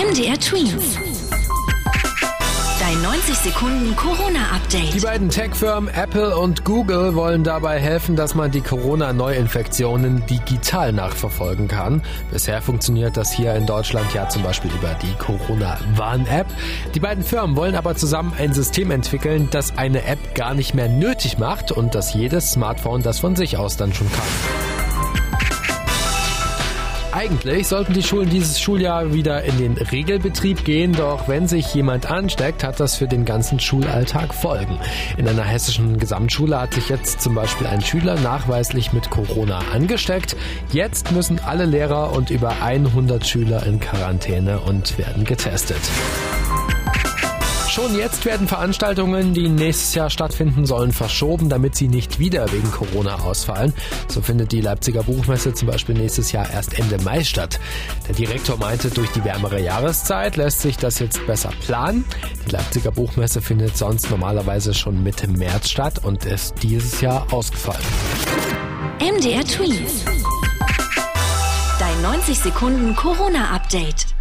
MDR Twins. Dein 90 Sekunden Corona-Update. Die beiden Tech-Firmen Apple und Google wollen dabei helfen, dass man die Corona-Neuinfektionen digital nachverfolgen kann. Bisher funktioniert das hier in Deutschland ja zum Beispiel über die Corona-Warn-App. Die beiden Firmen wollen aber zusammen ein System entwickeln, das eine App gar nicht mehr nötig macht und dass jedes Smartphone das von sich aus dann schon kann. Eigentlich sollten die Schulen dieses Schuljahr wieder in den Regelbetrieb gehen, doch wenn sich jemand ansteckt, hat das für den ganzen Schulalltag Folgen. In einer hessischen Gesamtschule hat sich jetzt zum Beispiel ein Schüler nachweislich mit Corona angesteckt. Jetzt müssen alle Lehrer und über 100 Schüler in Quarantäne und werden getestet. Schon jetzt werden Veranstaltungen, die nächstes Jahr stattfinden sollen, verschoben, damit sie nicht wieder wegen Corona ausfallen. So findet die Leipziger Buchmesse zum Beispiel nächstes Jahr erst Ende Mai statt. Der Direktor meinte, durch die wärmere Jahreszeit lässt sich das jetzt besser planen. Die Leipziger Buchmesse findet sonst normalerweise schon Mitte März statt und ist dieses Jahr ausgefallen. MDR Tweet. Dein 90 Sekunden Corona-Update.